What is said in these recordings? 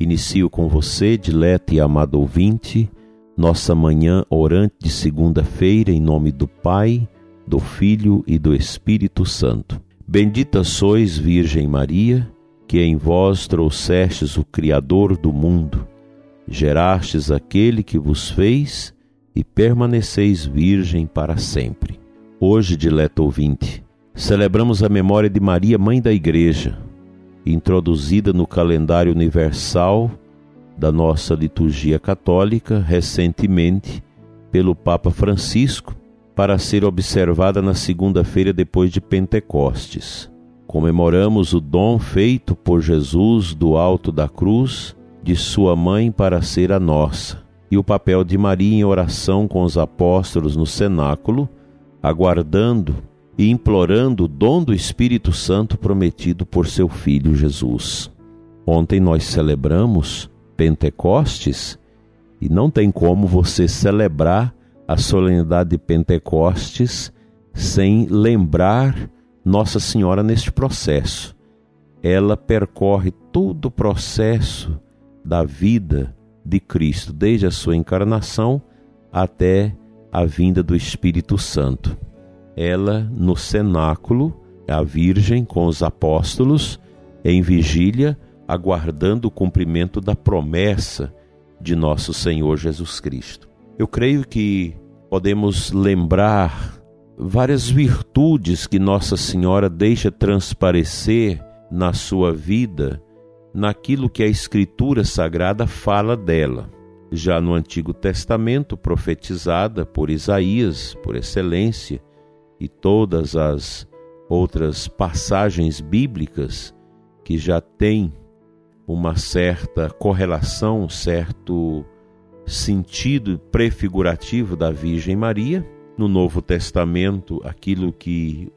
Inicio com você, dileto e amado ouvinte, nossa manhã orante de segunda-feira, em nome do Pai, do Filho e do Espírito Santo. Bendita sois, Virgem Maria, que em vós trouxestes o Criador do mundo, gerastes aquele que vos fez e permaneceis virgem para sempre. Hoje, dileto ouvinte, celebramos a memória de Maria, Mãe da Igreja, introduzida no calendário universal da nossa liturgia católica recentemente pelo Papa Francisco para ser observada na segunda-feira depois de Pentecostes. Comemoramos o dom feito por Jesus do alto da cruz de sua mãe para ser a nossa e o papel de Maria em oração com os apóstolos no cenáculo aguardando e implorando o dom do Espírito Santo prometido por seu Filho Jesus. Ontem nós celebramos Pentecostes e não tem como você celebrar a solenidade de Pentecostes sem lembrar Nossa Senhora neste processo. Ela percorre todo o processo da vida de Cristo, desde a sua encarnação até a vinda do Espírito Santo. Ela, no cenáculo, a Virgem com os apóstolos, em vigília, aguardando o cumprimento da promessa de nosso Senhor Jesus Cristo. Eu creio que podemos lembrar várias virtudes que Nossa Senhora deixa transparecer na sua vida, naquilo que a Escritura Sagrada fala dela já no Antigo Testamento, profetizada por Isaías, por excelência, e todas as outras passagens bíblicas que já têm uma certa correlação, certo sentido prefigurativo da Virgem Maria. No Novo Testamento, aquilo que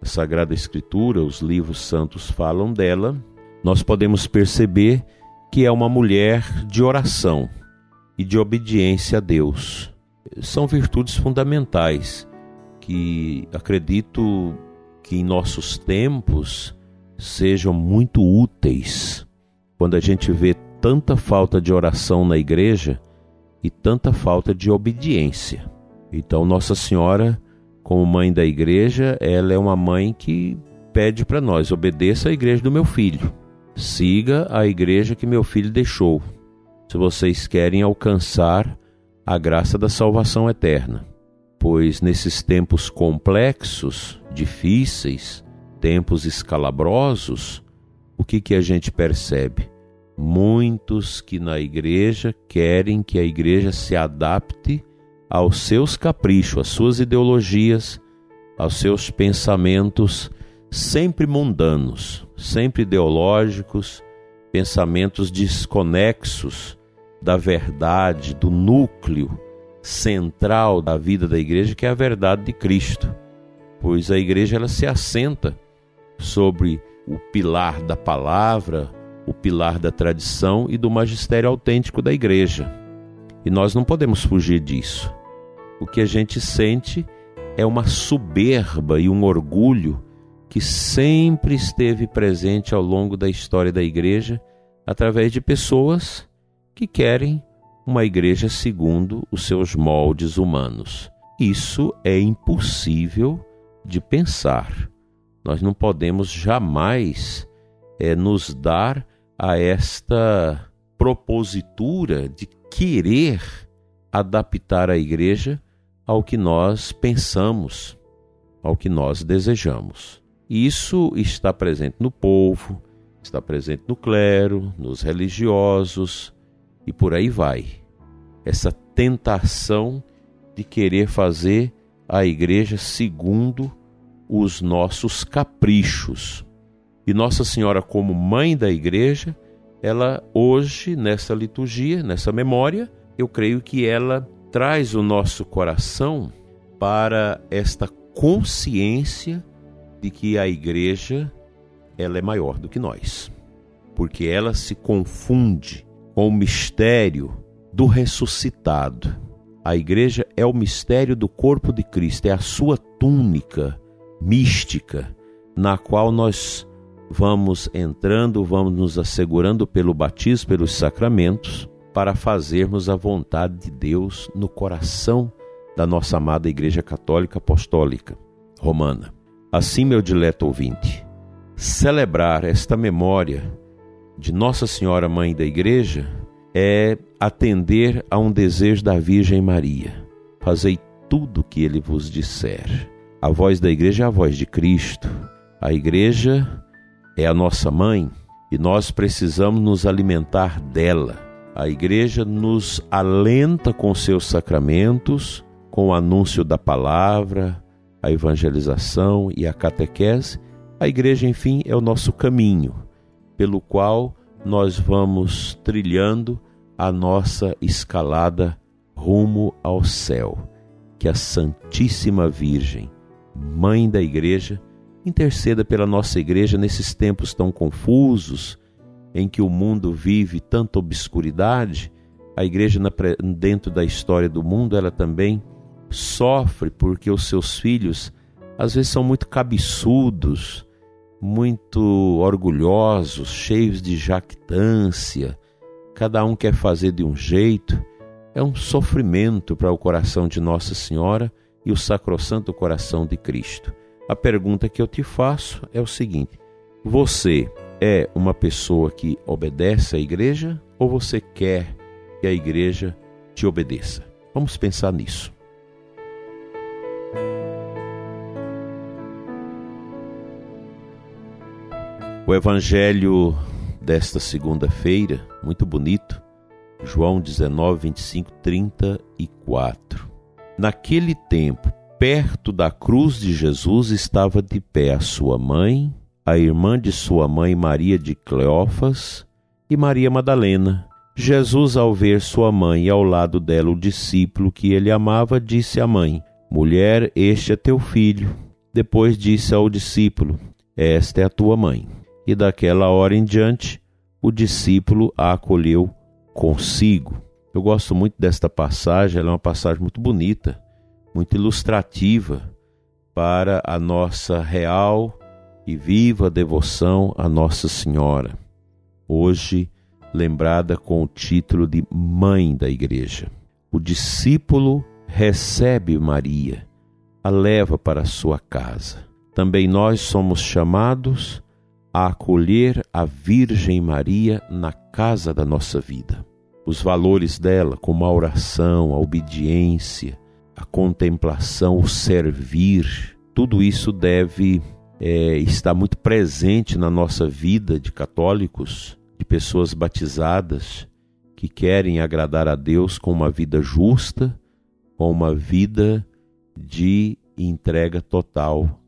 a Sagrada Escritura, os livros santos falam dela, nós podemos perceber que é uma mulher de oração, e de obediência a Deus. São virtudes fundamentais que acredito que em nossos tempos sejam muito úteis. Quando a gente vê tanta falta de oração na igreja e tanta falta de obediência. Então, Nossa Senhora, como mãe da igreja, ela é uma mãe que pede para nós: obedeça à igreja do meu filho, siga a igreja que meu filho deixou se vocês querem alcançar a graça da salvação eterna. Pois nesses tempos complexos, difíceis, tempos escalabrosos, o que, que a gente percebe? Muitos que na igreja querem que a igreja se adapte aos seus caprichos, às suas ideologias, aos seus pensamentos sempre mundanos, sempre ideológicos, pensamentos desconexos da verdade, do núcleo central da vida da igreja, que é a verdade de Cristo. Pois a igreja ela se assenta sobre o pilar da palavra, o pilar da tradição e do magistério autêntico da igreja. E nós não podemos fugir disso. O que a gente sente é uma soberba e um orgulho que sempre esteve presente ao longo da história da igreja através de pessoas que querem uma igreja segundo os seus moldes humanos. Isso é impossível de pensar. Nós não podemos jamais é, nos dar a esta propositura de querer adaptar a igreja ao que nós pensamos, ao que nós desejamos. Isso está presente no povo, está presente no clero, nos religiosos, e por aí vai. Essa tentação de querer fazer a igreja segundo os nossos caprichos. E Nossa Senhora, como mãe da igreja, ela hoje, nessa liturgia, nessa memória, eu creio que ela traz o nosso coração para esta consciência de que a igreja ela é maior do que nós, porque ela se confunde com o mistério do ressuscitado. A igreja é o mistério do corpo de Cristo, é a sua túnica mística na qual nós vamos entrando, vamos nos assegurando pelo batismo, pelos sacramentos, para fazermos a vontade de Deus no coração da nossa amada Igreja Católica Apostólica Romana. Assim, meu dileto ouvinte, celebrar esta memória de Nossa Senhora Mãe da Igreja é atender a um desejo da Virgem Maria. Fazei tudo o que ele vos disser. A voz da igreja é a voz de Cristo. A igreja é a nossa mãe e nós precisamos nos alimentar dela. A igreja nos alenta com seus sacramentos, com o anúncio da palavra, a evangelização e a catequese, a igreja, enfim, é o nosso caminho pelo qual nós vamos trilhando a nossa escalada rumo ao céu. Que a Santíssima Virgem, Mãe da Igreja, interceda pela nossa igreja nesses tempos tão confusos, em que o mundo vive tanta obscuridade. A igreja, dentro da história do mundo, ela também sofre porque os seus filhos às vezes são muito cabeçudos, muito orgulhosos, cheios de jactância, cada um quer fazer de um jeito. É um sofrimento para o coração de Nossa Senhora e o sacrossanto coração de Cristo. A pergunta que eu te faço é o seguinte: você é uma pessoa que obedece à igreja ou você quer que a igreja te obedeça? Vamos pensar nisso. O evangelho desta segunda-feira, muito bonito, João 19, 25, 34. Naquele tempo, perto da cruz de Jesus, estava de pé a sua mãe, a irmã de sua mãe Maria de Cleófas e Maria Madalena. Jesus, ao ver sua mãe e ao lado dela o discípulo que ele amava, disse à mãe: Mulher, este é teu filho. Depois disse ao discípulo: Esta é a tua mãe e daquela hora em diante o discípulo a acolheu consigo. Eu gosto muito desta passagem, ela é uma passagem muito bonita, muito ilustrativa para a nossa real e viva devoção a Nossa Senhora. Hoje lembrada com o título de Mãe da Igreja. O discípulo recebe Maria, a leva para a sua casa. Também nós somos chamados a acolher a Virgem Maria na casa da nossa vida. Os valores dela, como a oração, a obediência, a contemplação, o servir, tudo isso deve é, estar muito presente na nossa vida de católicos, de pessoas batizadas que querem agradar a Deus com uma vida justa, com uma vida de entrega total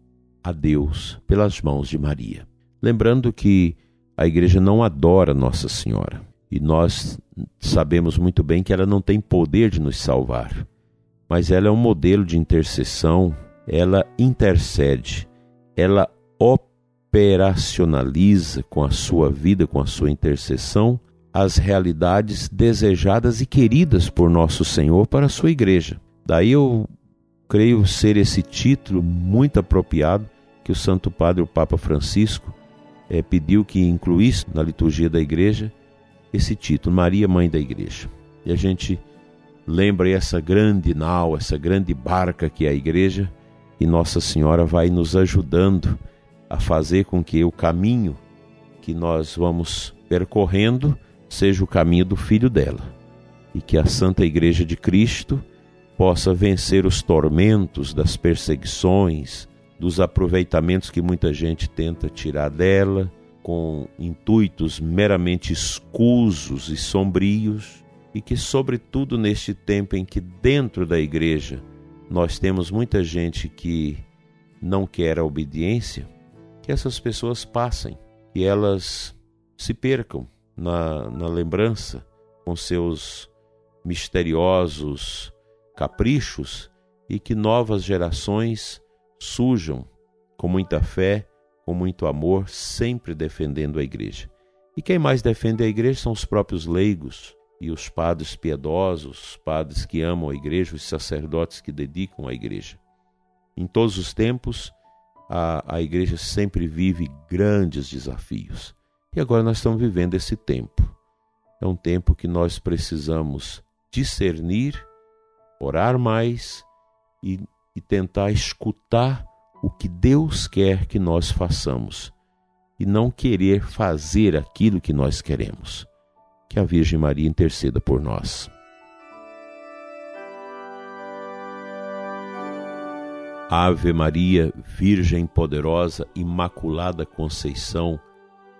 a Deus pelas mãos de Maria. Lembrando que a igreja não adora Nossa Senhora e nós sabemos muito bem que ela não tem poder de nos salvar, mas ela é um modelo de intercessão, ela intercede, ela operacionaliza com a sua vida, com a sua intercessão, as realidades desejadas e queridas por nosso Senhor para a sua igreja. Daí eu creio ser esse título muito apropriado que o Santo Padre, o Papa Francisco, é, pediu que incluísse na liturgia da igreja esse título, Maria, Mãe da Igreja. E a gente lembra essa grande nau, essa grande barca que é a igreja, e Nossa Senhora vai nos ajudando a fazer com que o caminho que nós vamos percorrendo seja o caminho do Filho dela, e que a Santa Igreja de Cristo possa vencer os tormentos das perseguições, dos aproveitamentos que muita gente tenta tirar dela, com intuitos meramente escusos e sombrios, e que, sobretudo neste tempo em que dentro da igreja nós temos muita gente que não quer a obediência, que essas pessoas passem, que elas se percam na, na lembrança, com seus misteriosos caprichos, e que novas gerações surjam com muita fé, com muito amor, sempre defendendo a igreja. E quem mais defende a igreja são os próprios leigos e os padres piedosos, os padres que amam a igreja, os sacerdotes que dedicam à igreja. Em todos os tempos, a, a igreja sempre vive grandes desafios. E agora nós estamos vivendo esse tempo. É um tempo que nós precisamos discernir, orar mais e, e tentar escutar o que Deus quer que nós façamos e não querer fazer aquilo que nós queremos. Que a Virgem Maria interceda por nós. Ave Maria, Virgem poderosa, Imaculada Conceição,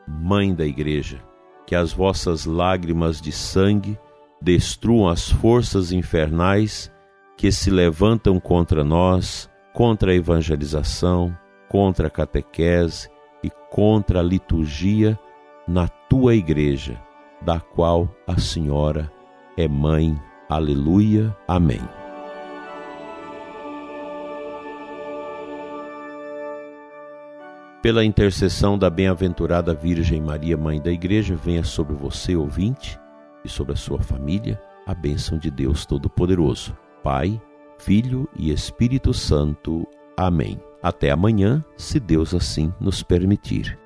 Mãe da Igreja, que as vossas lágrimas de sangue destruam as forças infernais que se levantam contra nós contra a evangelização, contra a catequese e contra a liturgia na tua igreja, da qual a Senhora é mãe. Aleluia. Amém. Pela intercessão da bem-aventurada Virgem Maria, Mãe da Igreja, venha sobre você, ouvinte, e sobre a sua família, a bênção de Deus Todo-Poderoso, Pai, Filho e Espírito Santo. Amém. Até amanhã, se Deus assim nos permitir.